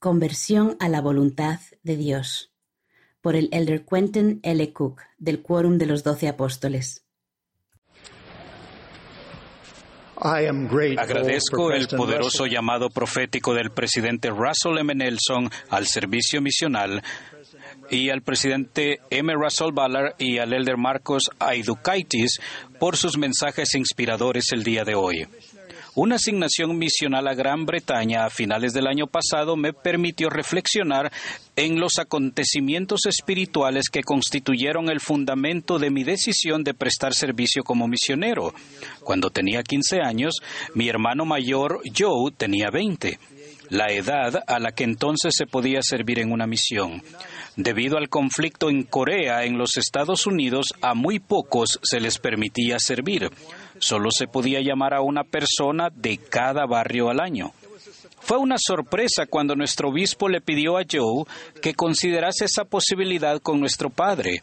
Conversión a la voluntad de Dios, por el elder Quentin L. Cook, del Quórum de los Doce Apóstoles. Agradezco el poderoso llamado profético del presidente Russell M. Nelson al servicio misional y al presidente M. Russell Ballard y al elder Marcos Aidukaitis por sus mensajes inspiradores el día de hoy. Una asignación misional a Gran Bretaña a finales del año pasado me permitió reflexionar en los acontecimientos espirituales que constituyeron el fundamento de mi decisión de prestar servicio como misionero. Cuando tenía 15 años, mi hermano mayor Joe tenía 20 la edad a la que entonces se podía servir en una misión. Debido al conflicto en Corea, en los Estados Unidos, a muy pocos se les permitía servir. Solo se podía llamar a una persona de cada barrio al año. Fue una sorpresa cuando nuestro obispo le pidió a Joe que considerase esa posibilidad con nuestro padre.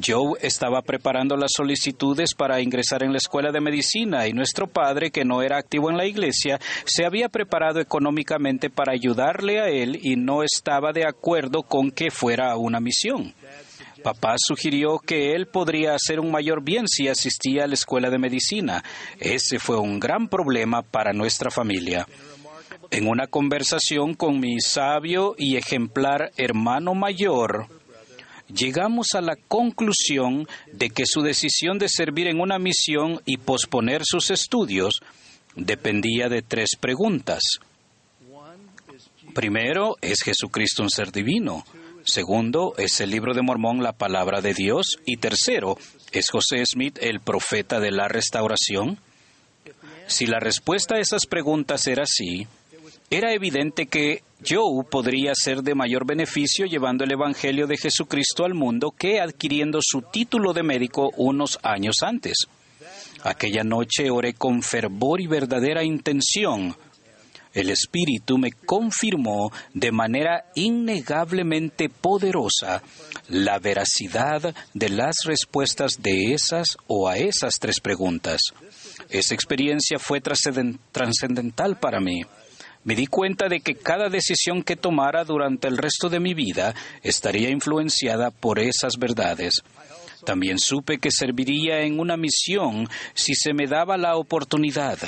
Joe estaba preparando las solicitudes para ingresar en la escuela de medicina y nuestro padre, que no era activo en la iglesia, se había preparado económicamente para ayudarle a él y no estaba de acuerdo con que fuera a una misión. Papá sugirió que él podría hacer un mayor bien si asistía a la escuela de medicina. Ese fue un gran problema para nuestra familia. En una conversación con mi sabio y ejemplar hermano mayor, llegamos a la conclusión de que su decisión de servir en una misión y posponer sus estudios dependía de tres preguntas. Primero, ¿es Jesucristo un ser divino? Segundo, ¿es el libro de Mormón la palabra de Dios? Y tercero, ¿es José Smith el profeta de la restauración? Si la respuesta a esas preguntas era sí, era evidente que Joe podría ser de mayor beneficio llevando el Evangelio de Jesucristo al mundo que adquiriendo su título de médico unos años antes. Aquella noche oré con fervor y verdadera intención el Espíritu me confirmó de manera innegablemente poderosa la veracidad de las respuestas de esas o a esas tres preguntas. Esa experiencia fue trascendental para mí. Me di cuenta de que cada decisión que tomara durante el resto de mi vida estaría influenciada por esas verdades. También supe que serviría en una misión si se me daba la oportunidad.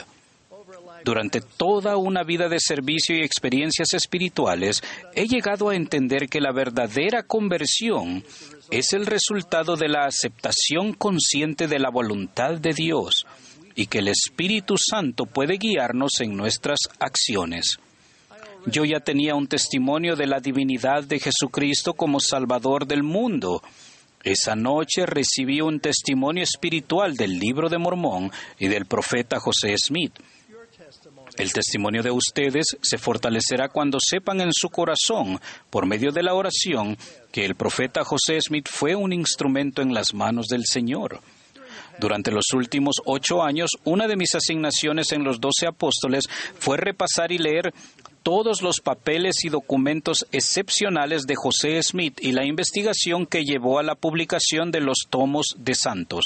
Durante toda una vida de servicio y experiencias espirituales, he llegado a entender que la verdadera conversión es el resultado de la aceptación consciente de la voluntad de Dios y que el Espíritu Santo puede guiarnos en nuestras acciones. Yo ya tenía un testimonio de la divinidad de Jesucristo como Salvador del mundo. Esa noche recibí un testimonio espiritual del libro de Mormón y del profeta José Smith. El testimonio de ustedes se fortalecerá cuando sepan en su corazón, por medio de la oración, que el profeta José Smith fue un instrumento en las manos del Señor. Durante los últimos ocho años, una de mis asignaciones en los doce apóstoles fue repasar y leer todos los papeles y documentos excepcionales de José Smith y la investigación que llevó a la publicación de los tomos de santos.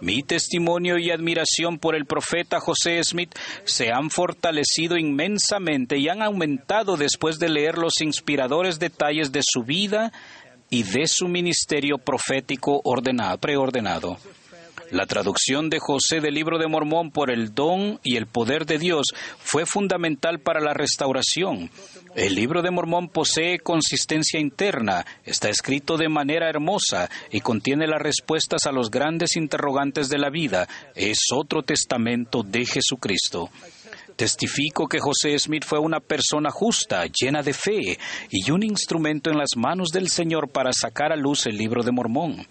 Mi testimonio y admiración por el profeta José Smith se han fortalecido inmensamente y han aumentado después de leer los inspiradores detalles de su vida y de su ministerio profético preordenado. La traducción de José del libro de Mormón por el don y el poder de Dios fue fundamental para la restauración. El libro de Mormón posee consistencia interna, está escrito de manera hermosa y contiene las respuestas a los grandes interrogantes de la vida. Es otro testamento de Jesucristo. Testifico que José Smith fue una persona justa, llena de fe y un instrumento en las manos del Señor para sacar a luz el libro de Mormón.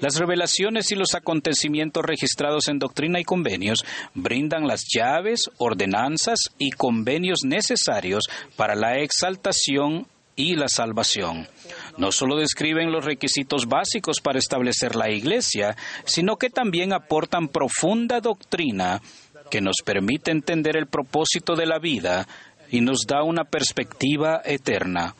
Las revelaciones y los acontecimientos registrados en Doctrina y Convenios brindan las llaves, ordenanzas y convenios necesarios para la exaltación y la salvación. No solo describen los requisitos básicos para establecer la Iglesia, sino que también aportan profunda doctrina que nos permite entender el propósito de la vida y nos da una perspectiva eterna.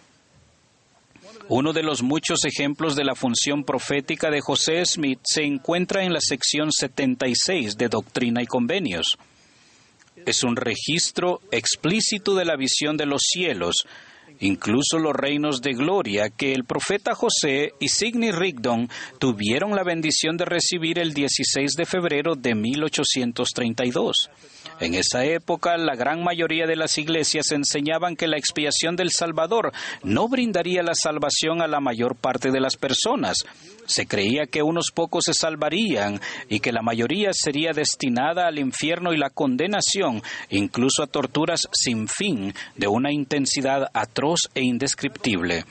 Uno de los muchos ejemplos de la función profética de José Smith se encuentra en la sección 76 de Doctrina y Convenios. es un registro explícito de la visión de los cielos, incluso los reinos de gloria que el profeta José y Sidney Rigdon tuvieron la bendición de recibir el 16 de febrero de 1832. En esa época, la gran mayoría de las iglesias enseñaban que la expiación del Salvador no brindaría la salvación a la mayor parte de las personas. Se creía que unos pocos se salvarían y que la mayoría sería destinada al infierno y la condenación, incluso a torturas sin fin, de una intensidad atroz e indescriptible.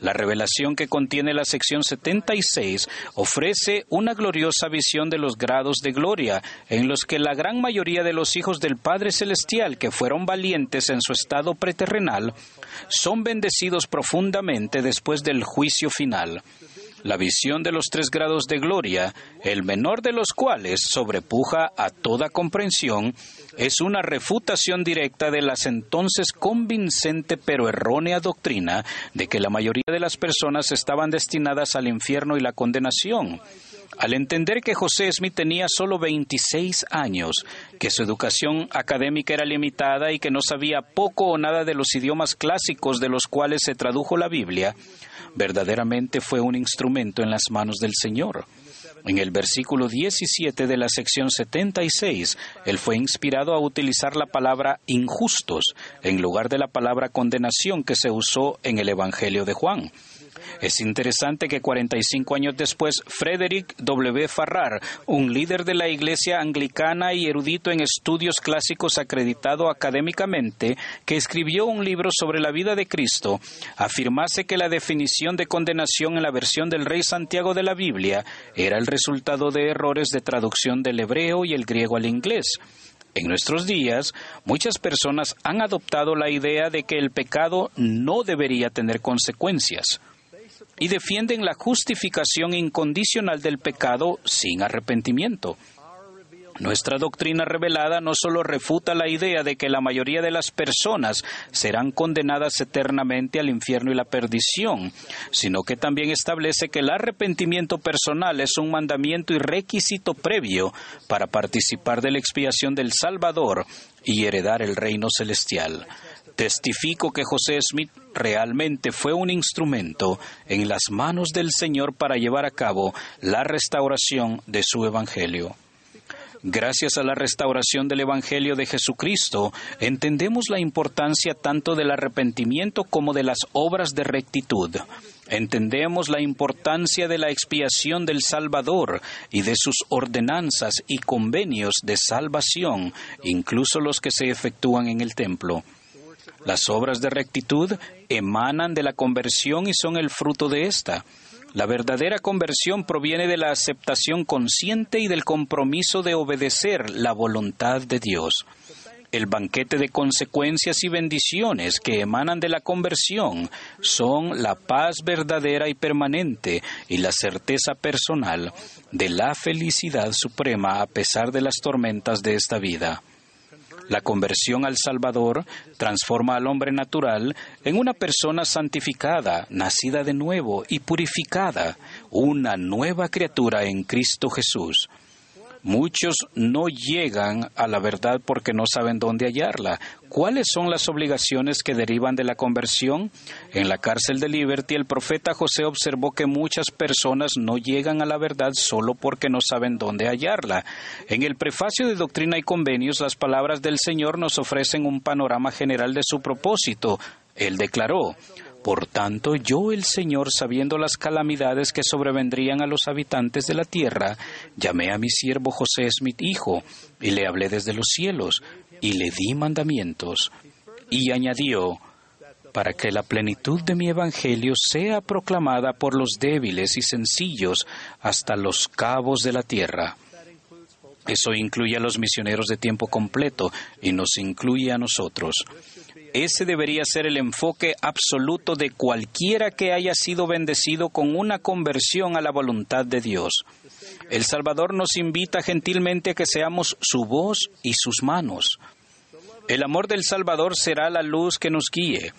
La revelación que contiene la sección 76 ofrece una gloriosa visión de los grados de gloria, en los que la gran mayoría de los hijos del Padre Celestial que fueron valientes en su estado preterrenal son bendecidos profundamente después del juicio final la visión de los tres grados de gloria, el menor de los cuales sobrepuja a toda comprensión, es una refutación directa de las entonces convincente pero errónea doctrina de que la mayoría de las personas estaban destinadas al infierno y la condenación. Al entender que José Smith tenía solo 26 años, que su educación académica era limitada y que no sabía poco o nada de los idiomas clásicos de los cuales se tradujo la Biblia, verdaderamente fue un instrumento en las manos del Señor. En el versículo 17 de la sección 76, él fue inspirado a utilizar la palabra injustos en lugar de la palabra condenación que se usó en el Evangelio de Juan. Es interesante que 45 años después, Frederick W. Farrar, un líder de la Iglesia anglicana y erudito en estudios clásicos acreditado académicamente, que escribió un libro sobre la vida de Cristo, afirmase que la definición de condenación en la versión del Rey Santiago de la Biblia era el resultado de errores de traducción del hebreo y el griego al inglés. En nuestros días, muchas personas han adoptado la idea de que el pecado no debería tener consecuencias y defienden la justificación incondicional del pecado sin arrepentimiento. Nuestra doctrina revelada no solo refuta la idea de que la mayoría de las personas serán condenadas eternamente al infierno y la perdición, sino que también establece que el arrepentimiento personal es un mandamiento y requisito previo para participar de la expiación del Salvador y heredar el reino celestial. Testifico que José Smith realmente fue un instrumento en las manos del Señor para llevar a cabo la restauración de su Evangelio. Gracias a la restauración del Evangelio de Jesucristo, entendemos la importancia tanto del arrepentimiento como de las obras de rectitud. Entendemos la importancia de la expiación del Salvador y de sus ordenanzas y convenios de salvación, incluso los que se efectúan en el templo. Las obras de rectitud emanan de la conversión y son el fruto de esta. La verdadera conversión proviene de la aceptación consciente y del compromiso de obedecer la voluntad de Dios. El banquete de consecuencias y bendiciones que emanan de la conversión son la paz verdadera y permanente y la certeza personal de la felicidad suprema a pesar de las tormentas de esta vida. La conversión al Salvador transforma al hombre natural en una persona santificada, nacida de nuevo y purificada, una nueva criatura en Cristo Jesús. Muchos no llegan a la verdad porque no saben dónde hallarla. ¿Cuáles son las obligaciones que derivan de la conversión? En la cárcel de Liberty, el profeta José observó que muchas personas no llegan a la verdad solo porque no saben dónde hallarla. En el prefacio de Doctrina y Convenios, las palabras del Señor nos ofrecen un panorama general de su propósito. Él declaró, por tanto, yo el Señor, sabiendo las calamidades que sobrevendrían a los habitantes de la tierra, llamé a mi siervo José Smith hijo, y le hablé desde los cielos, y le di mandamientos. Y añadió, para que la plenitud de mi evangelio sea proclamada por los débiles y sencillos hasta los cabos de la tierra. Eso incluye a los misioneros de tiempo completo y nos incluye a nosotros. Ese debería ser el enfoque absoluto de cualquiera que haya sido bendecido con una conversión a la voluntad de Dios. El Salvador nos invita gentilmente a que seamos su voz y sus manos. El amor del Salvador será la luz que nos guíe.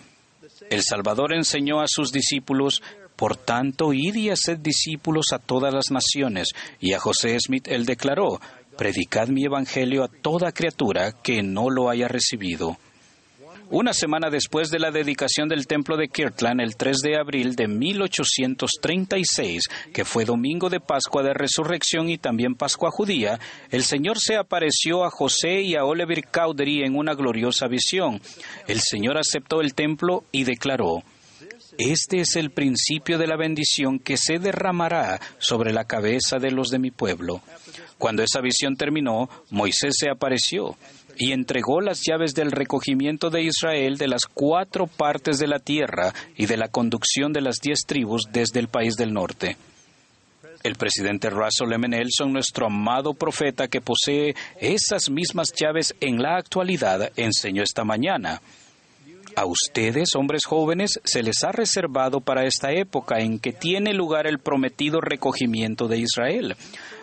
El Salvador enseñó a sus discípulos, por tanto, id y haced discípulos a todas las naciones. Y a José Smith él declaró, predicad mi evangelio a toda criatura que no lo haya recibido. Una semana después de la dedicación del templo de Kirtland, el 3 de abril de 1836, que fue domingo de Pascua de Resurrección y también Pascua judía, el Señor se apareció a José y a Oliver Cowdery en una gloriosa visión. El Señor aceptó el templo y declaró, este es el principio de la bendición que se derramará sobre la cabeza de los de mi pueblo. Cuando esa visión terminó, Moisés se apareció y entregó las llaves del recogimiento de Israel de las cuatro partes de la tierra y de la conducción de las diez tribus desde el país del norte. El presidente Russell M. Nelson, nuestro amado profeta que posee esas mismas llaves en la actualidad, enseñó esta mañana. A ustedes, hombres jóvenes, se les ha reservado para esta época en que tiene lugar el prometido recogimiento de Israel.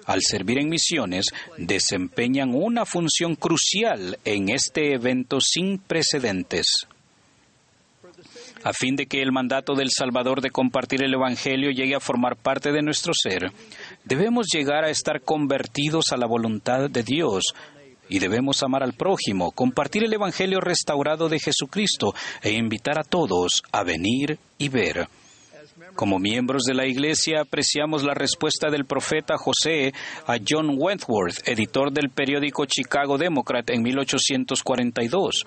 Al servir en misiones, desempeñan una función crucial en este evento sin precedentes. A fin de que el mandato del Salvador de compartir el Evangelio llegue a formar parte de nuestro ser, debemos llegar a estar convertidos a la voluntad de Dios, y debemos amar al prójimo, compartir el Evangelio restaurado de Jesucristo e invitar a todos a venir y ver. Como miembros de la Iglesia apreciamos la respuesta del profeta José a John Wentworth, editor del periódico Chicago Democrat en 1842,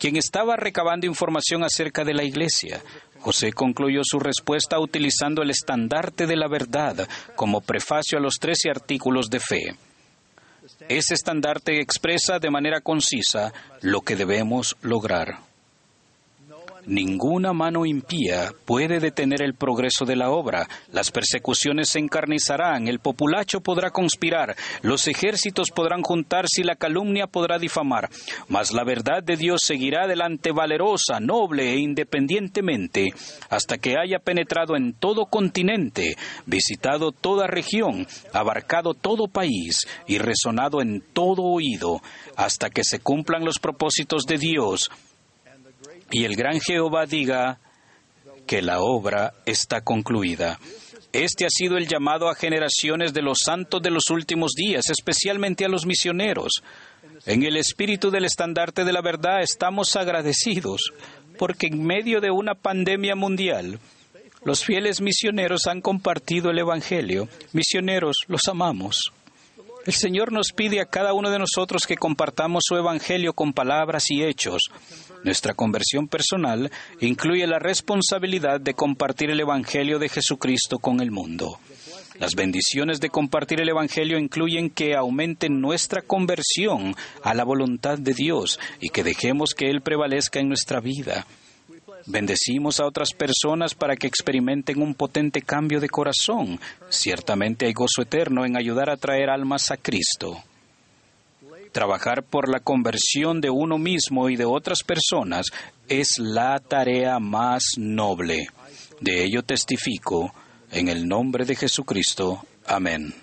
quien estaba recabando información acerca de la Iglesia. José concluyó su respuesta utilizando el estandarte de la verdad como prefacio a los trece artículos de fe. Ese estandarte expresa de manera concisa lo que debemos lograr. Ninguna mano impía puede detener el progreso de la obra. Las persecuciones se encarnizarán, el populacho podrá conspirar, los ejércitos podrán juntarse y la calumnia podrá difamar. Mas la verdad de Dios seguirá adelante valerosa, noble e independientemente, hasta que haya penetrado en todo continente, visitado toda región, abarcado todo país y resonado en todo oído, hasta que se cumplan los propósitos de Dios y el gran Jehová diga que la obra está concluida. Este ha sido el llamado a generaciones de los santos de los últimos días, especialmente a los misioneros. En el espíritu del estandarte de la verdad estamos agradecidos, porque en medio de una pandemia mundial, los fieles misioneros han compartido el Evangelio. Misioneros, los amamos. El Señor nos pide a cada uno de nosotros que compartamos su Evangelio con palabras y hechos. Nuestra conversión personal incluye la responsabilidad de compartir el Evangelio de Jesucristo con el mundo. Las bendiciones de compartir el Evangelio incluyen que aumente nuestra conversión a la voluntad de Dios y que dejemos que Él prevalezca en nuestra vida. Bendecimos a otras personas para que experimenten un potente cambio de corazón. Ciertamente hay gozo eterno en ayudar a traer almas a Cristo. Trabajar por la conversión de uno mismo y de otras personas es la tarea más noble. De ello testifico en el nombre de Jesucristo. Amén.